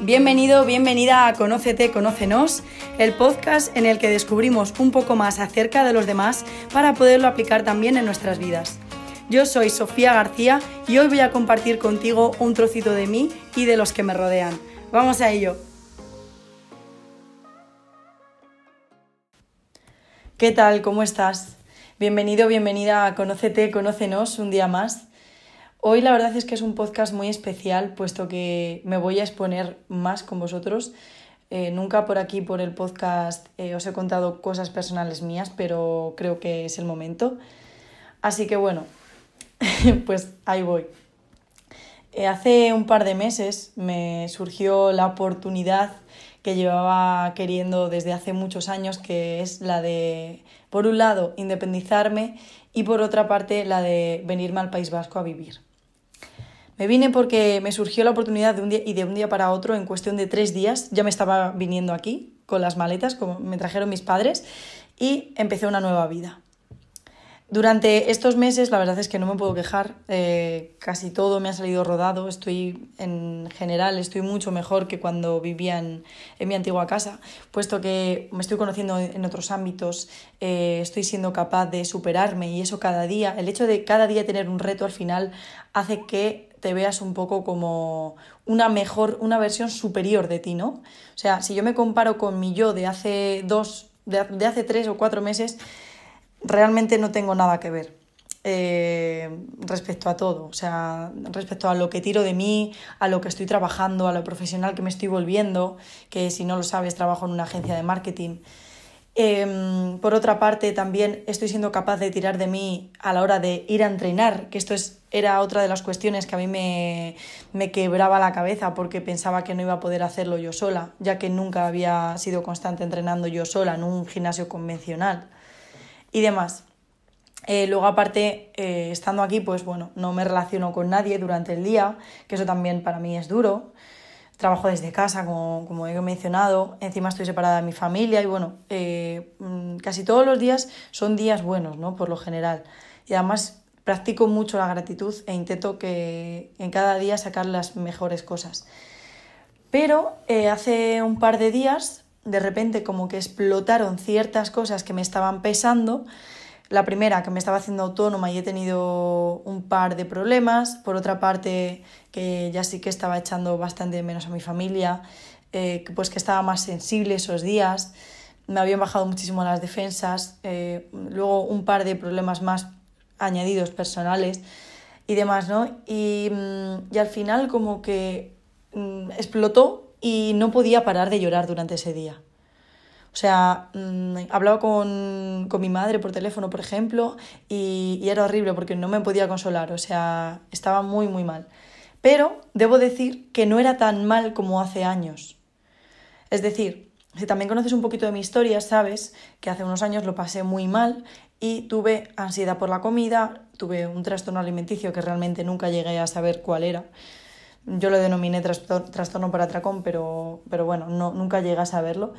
Bienvenido, bienvenida a Conócete, Conócenos, el podcast en el que descubrimos un poco más acerca de los demás para poderlo aplicar también en nuestras vidas. Yo soy Sofía García y hoy voy a compartir contigo un trocito de mí y de los que me rodean. Vamos a ello. ¿Qué tal? ¿Cómo estás? Bienvenido, bienvenida a Conócete, Conócenos un día más. Hoy la verdad es que es un podcast muy especial, puesto que me voy a exponer más con vosotros. Eh, nunca por aquí, por el podcast, eh, os he contado cosas personales mías, pero creo que es el momento. Así que bueno, pues ahí voy. Eh, hace un par de meses me surgió la oportunidad que llevaba queriendo desde hace muchos años, que es la de, por un lado, independizarme y por otra parte, la de venirme al País Vasco a vivir. Me vine porque me surgió la oportunidad de un día y de un día para otro, en cuestión de tres días, ya me estaba viniendo aquí con las maletas, como me trajeron mis padres, y empecé una nueva vida. Durante estos meses, la verdad es que no me puedo quejar, eh, casi todo me ha salido rodado, estoy en general, estoy mucho mejor que cuando vivía en, mi antigua casa, puesto que me estoy conociendo en otros ámbitos, eh, estoy siendo capaz de superarme y eso cada día, el hecho de cada día tener un reto al final hace que te veas un poco como una mejor, una versión superior de ti, ¿no? O sea, si yo me comparo con mi yo de hace dos, de, hace tres o cuatro meses, realmente no tengo nada que ver. Eh, respecto a todo, o sea, respecto a lo que tiro de mí, a lo que estoy trabajando, a lo profesional que me estoy volviendo, que si no lo sabes, trabajo en una agencia de marketing. Em, por otra parte, también estoy siendo capaz de tirar de mí a la hora de ir a entrenar, que esto es, era otra de las cuestiones que a mí me, me quebraba la cabeza porque pensaba que no iba a poder hacerlo yo sola, ya que nunca había sido constante entrenando yo sola en un gimnasio convencional y demás. Eh, luego, aparte, eh, estando aquí, pues bueno, no me relaciono con nadie durante el día, que eso también para mí es duro trabajo desde casa, como, como, he mencionado, encima estoy separada de mi familia y bueno, eh, mm, casi todos los días son días buenos, ¿no? Por lo general. Y además practico mucho la gratitud e intento que en cada día sacar las mejores cosas. Pero eh, hace un par de días, de repente como que explotaron ciertas cosas que me estaban pesando la primera, que me estaba haciendo autónoma y he tenido un par de problemas. Por otra parte, que ya sí que estaba echando bastante menos a mi familia, eh, pues que estaba más sensible esos días. Me habían bajado muchísimo las defensas. Eh, luego un par de problemas más añadidos personales y demás, ¿no? Y, mm, y al final como que mm, explotó y no podía parar de llorar durante ese día. O sea, mmm, hablaba con, mi madre por teléfono, por ejemplo, y, y, era horrible porque no me podía consolar, o sea, estaba muy, muy mal. Pero debo decir que no era tan mal como hace años. Es decir, si también conoces un poquito de mi historia, sabes que hace unos años lo pasé muy mal y tuve ansiedad por la comida, tuve un trastorno alimenticio que realmente nunca llegué a saber cuál era. Yo lo denominé trastorno por atracón, pero, pero bueno, no, nunca llegué a saberlo.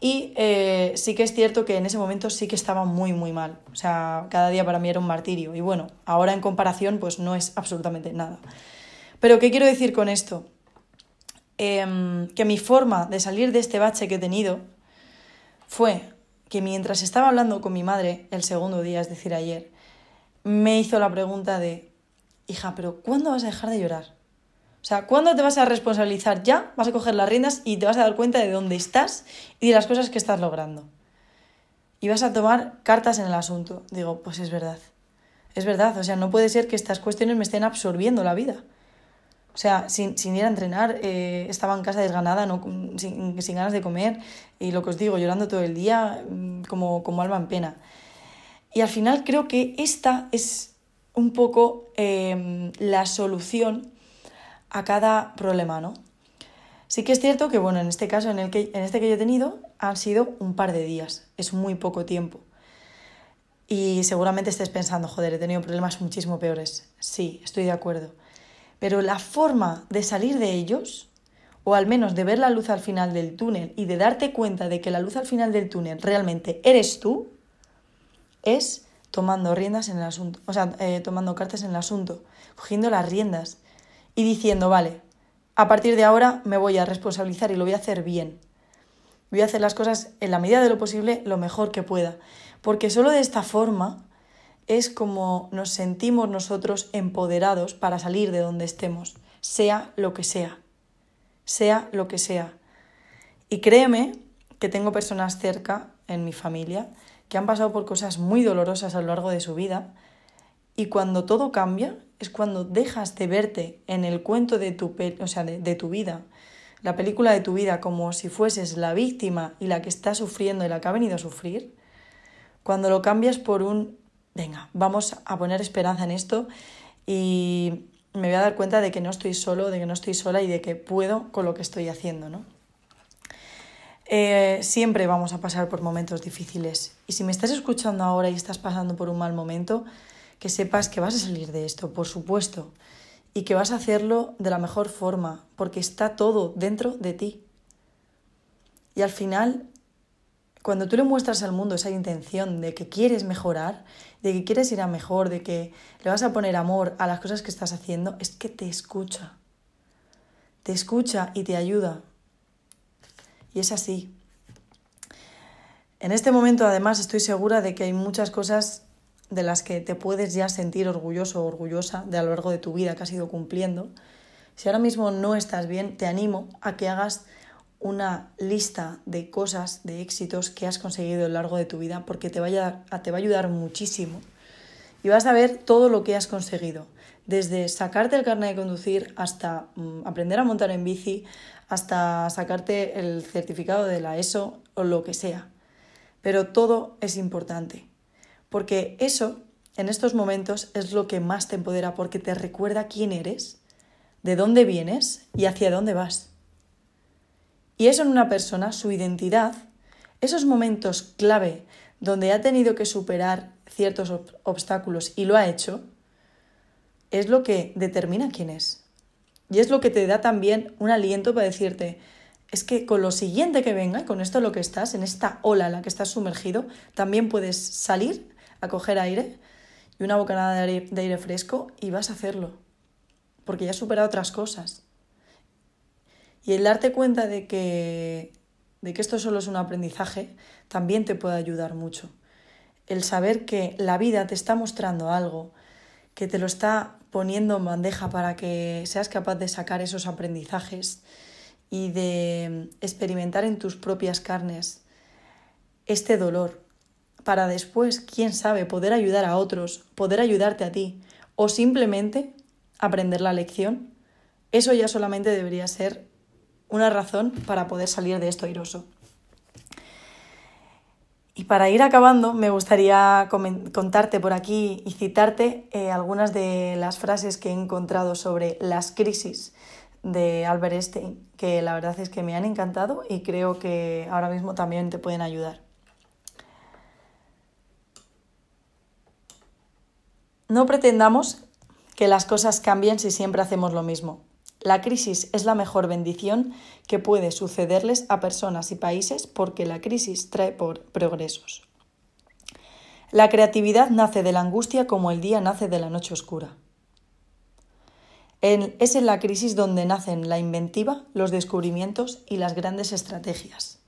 Y eh, sí que es cierto que en ese momento sí que estaba muy, muy mal. O sea, cada día para mí era un martirio. Y bueno, ahora en comparación, pues no es absolutamente nada. Pero, ¿qué quiero decir con esto? Em, que mi forma de salir de este bache que he tenido fue que mientras estaba hablando con mi madre el segundo día, es decir, ayer, me hizo la pregunta de, hija, pero ¿cuándo vas a dejar de llorar? O sea, ¿cuándo te vas a responsabilizar ya? Vas a coger las riendas y te vas a dar cuenta de dónde estás y de las cosas que estás logrando. Y vas a tomar cartas en el asunto. Digo, pues es verdad. Es verdad, o sea, no puede ser que estas cuestiones me estén absorbiendo la vida. O sea, sin, ir a entrenar, eh, estaba en casa desganada, no, sin, ganas de comer, y lo que os digo, llorando todo el día, como, como alma en pena. Y al final creo que esta es un poco eh, la solución a cada problema, ¿no? Sí que es cierto que, bueno, en este caso, en, el que, en este que yo he tenido, han sido un par de días, es muy poco tiempo. Y seguramente estés pensando, joder, he tenido problemas muchísimo peores. Sí, estoy de acuerdo. Pero la forma de salir de ellos, o al menos de ver la luz al final del túnel y de darte cuenta de que la luz al final del túnel realmente eres tú, es tomando riendas en el asunto, o sea, eh, tomando cartas en el asunto, cogiendo las riendas, y diciendo, vale, a partir de ahora me voy a responsabilizar y lo voy a hacer bien. Voy a hacer las cosas en la medida de lo posible lo mejor que pueda. Porque solo de esta forma es como nos sentimos nosotros empoderados para salir de donde estemos, sea lo que sea. Sea lo que sea. Y créeme que tengo personas cerca en mi familia que han pasado por cosas muy dolorosas a lo largo de su vida y cuando todo cambia es cuando dejas de verte en el cuento de tu, o sea, de, tu vida, la película de tu vida como si fueses la víctima y la que está sufriendo y la que ha venido a sufrir, cuando lo cambias por un, venga, vamos a poner esperanza en esto y me voy a dar cuenta de que no estoy solo, de que no estoy sola y de que puedo con lo que estoy haciendo, ¿no? Eh, siempre vamos a pasar por momentos difíciles y si me estás escuchando ahora y estás pasando por un mal momento, que sepas que vas a salir de esto, por supuesto, y que vas a hacerlo de la mejor forma, porque está todo dentro de ti. Y al final, cuando tú le muestras al mundo esa intención de que quieres mejorar, de que quieres ir a mejor, de que le vas a poner amor a las cosas que estás haciendo, es que te escucha. Te escucha y te ayuda. Y es así. En este momento, además, estoy segura de que hay muchas cosas de las que te puedes ya sentir orgulloso o orgullosa de a lo largo de tu vida que has ido cumpliendo. Si ahora mismo no estás bien, te animo a que hagas una lista de cosas, de éxitos que has conseguido a lo largo de tu vida, porque te, vaya, te va a ayudar muchísimo. Y vas a ver todo lo que has conseguido, desde sacarte el carnet de conducir hasta mm, aprender a montar en bici, hasta sacarte el certificado de la ESO o lo que sea. Pero todo es importante porque eso, en estos momentos, es lo que más te empodera, porque te recuerda quién eres, de dónde vienes y hacia dónde vas. Y eso en una persona, su identidad, esos momentos clave donde ha tenido que superar ciertos obstáculos y lo ha hecho, es lo que determina quién es. Y es lo que te da también un aliento para decirte, es que con lo siguiente que venga, con esto lo que estás, en esta ola en la que estás sumergido, también puedes salir a coger aire y una bocanada de aire, de aire fresco y vas a hacerlo, porque ya has superado otras cosas. Y el darte cuenta de que, de que esto solo es un aprendizaje también te puede ayudar mucho. El saber que la vida te está mostrando algo, que te lo está poniendo en bandeja para que seas capaz de sacar esos aprendizajes y de experimentar en tus propias carnes este dolor, para después, quién sabe, poder ayudar a otros, poder ayudarte a ti o simplemente aprender la lección, eso ya solamente debería ser una razón para poder salir de esto airoso. Y para ir acabando, me gustaría contarte por aquí y citarte eh, algunas de las frases que he encontrado sobre las crisis de Albert Einstein, que la verdad es que me han encantado y creo que ahora mismo también te pueden ayudar. No pretendamos que las cosas cambien si siempre hacemos lo mismo. La crisis es la mejor bendición que puede sucederles a personas y países porque la crisis trae por progresos. La creatividad nace de la angustia como el día nace de la noche oscura. es en la crisis donde nacen la inventiva, los descubrimientos y las grandes estrategias.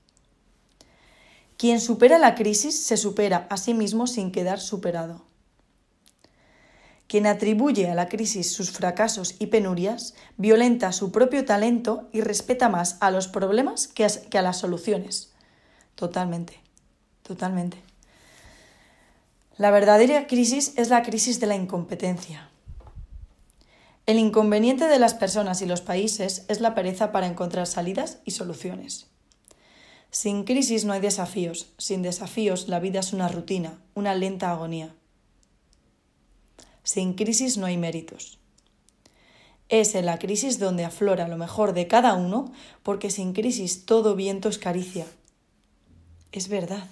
Quien supera la crisis se supera a sí mismo sin quedar superado. Quien atribuye a la crisis sus fracasos y penurias violenta su propio talento y respeta más a los problemas que a, las soluciones. Totalmente, totalmente. La verdadera crisis es la crisis de la incompetencia. El inconveniente de las personas y los países es la pereza para encontrar salidas y soluciones. Sin crisis no hay desafíos, sin desafíos la vida es una rutina, una lenta agonía. Sin crisis no hay méritos. Es en la crisis donde aflora lo mejor de cada uno, porque sin crisis todo viento es caricia. Es verdad.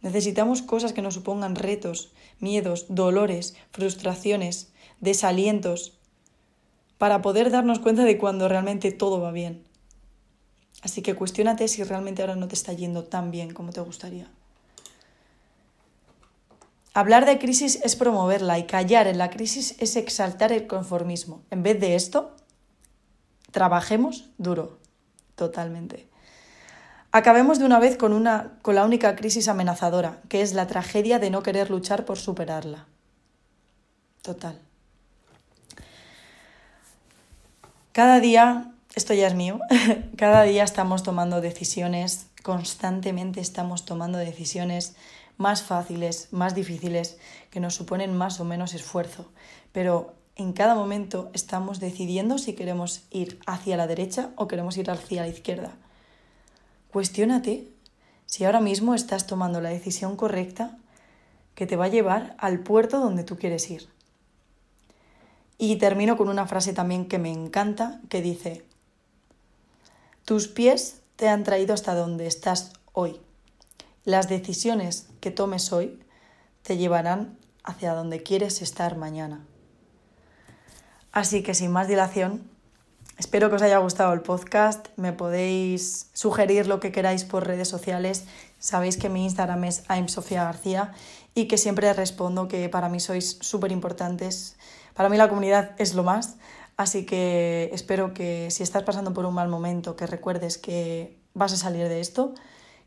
Necesitamos cosas que nos supongan retos, miedos, dolores, frustraciones, desalientos, para poder darnos cuenta de cuando realmente todo va bien. Así que cuestiónate si realmente ahora no te está yendo tan bien como te gustaría. Hablar de crisis es promoverla y callar en la crisis es exaltar el conformismo. En vez de esto, trabajemos duro, totalmente. Acabemos de una vez con, una, con la única crisis amenazadora, que es la tragedia de no querer luchar por superarla. Total. Cada día, esto ya es mío, cada día estamos tomando decisiones, constantemente estamos tomando decisiones más fáciles, más difíciles, que nos suponen más o menos esfuerzo, pero en cada momento estamos decidiendo si queremos ir hacia la derecha o queremos ir hacia la izquierda. Cuestiónate si ahora mismo estás tomando la decisión correcta que te va a llevar al puerto donde tú quieres ir. Y termino con una frase también que me encanta, que dice, tus pies te han traído hasta donde estás hoy. Las decisiones que tomes hoy te llevarán hacia donde quieres estar mañana. Así que sin más dilación, Espero que os haya gustado el podcast. Me podéis sugerir lo que queráis por redes sociales. Sabéis que mi Instagram es Sofía García y que siempre respondo que para mí sois súper importantes. Para mí la comunidad es lo más. Así que espero que si estás pasando por un mal momento, que recuerdes que vas a salir de esto,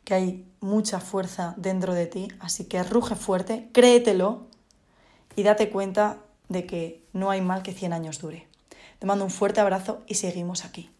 que hay mucha fuerza dentro de ti. Así que ruge fuerte, créetelo y date cuenta de que no hay mal que 100 años dure. Te mando un fuerte abrazo y seguimos aquí.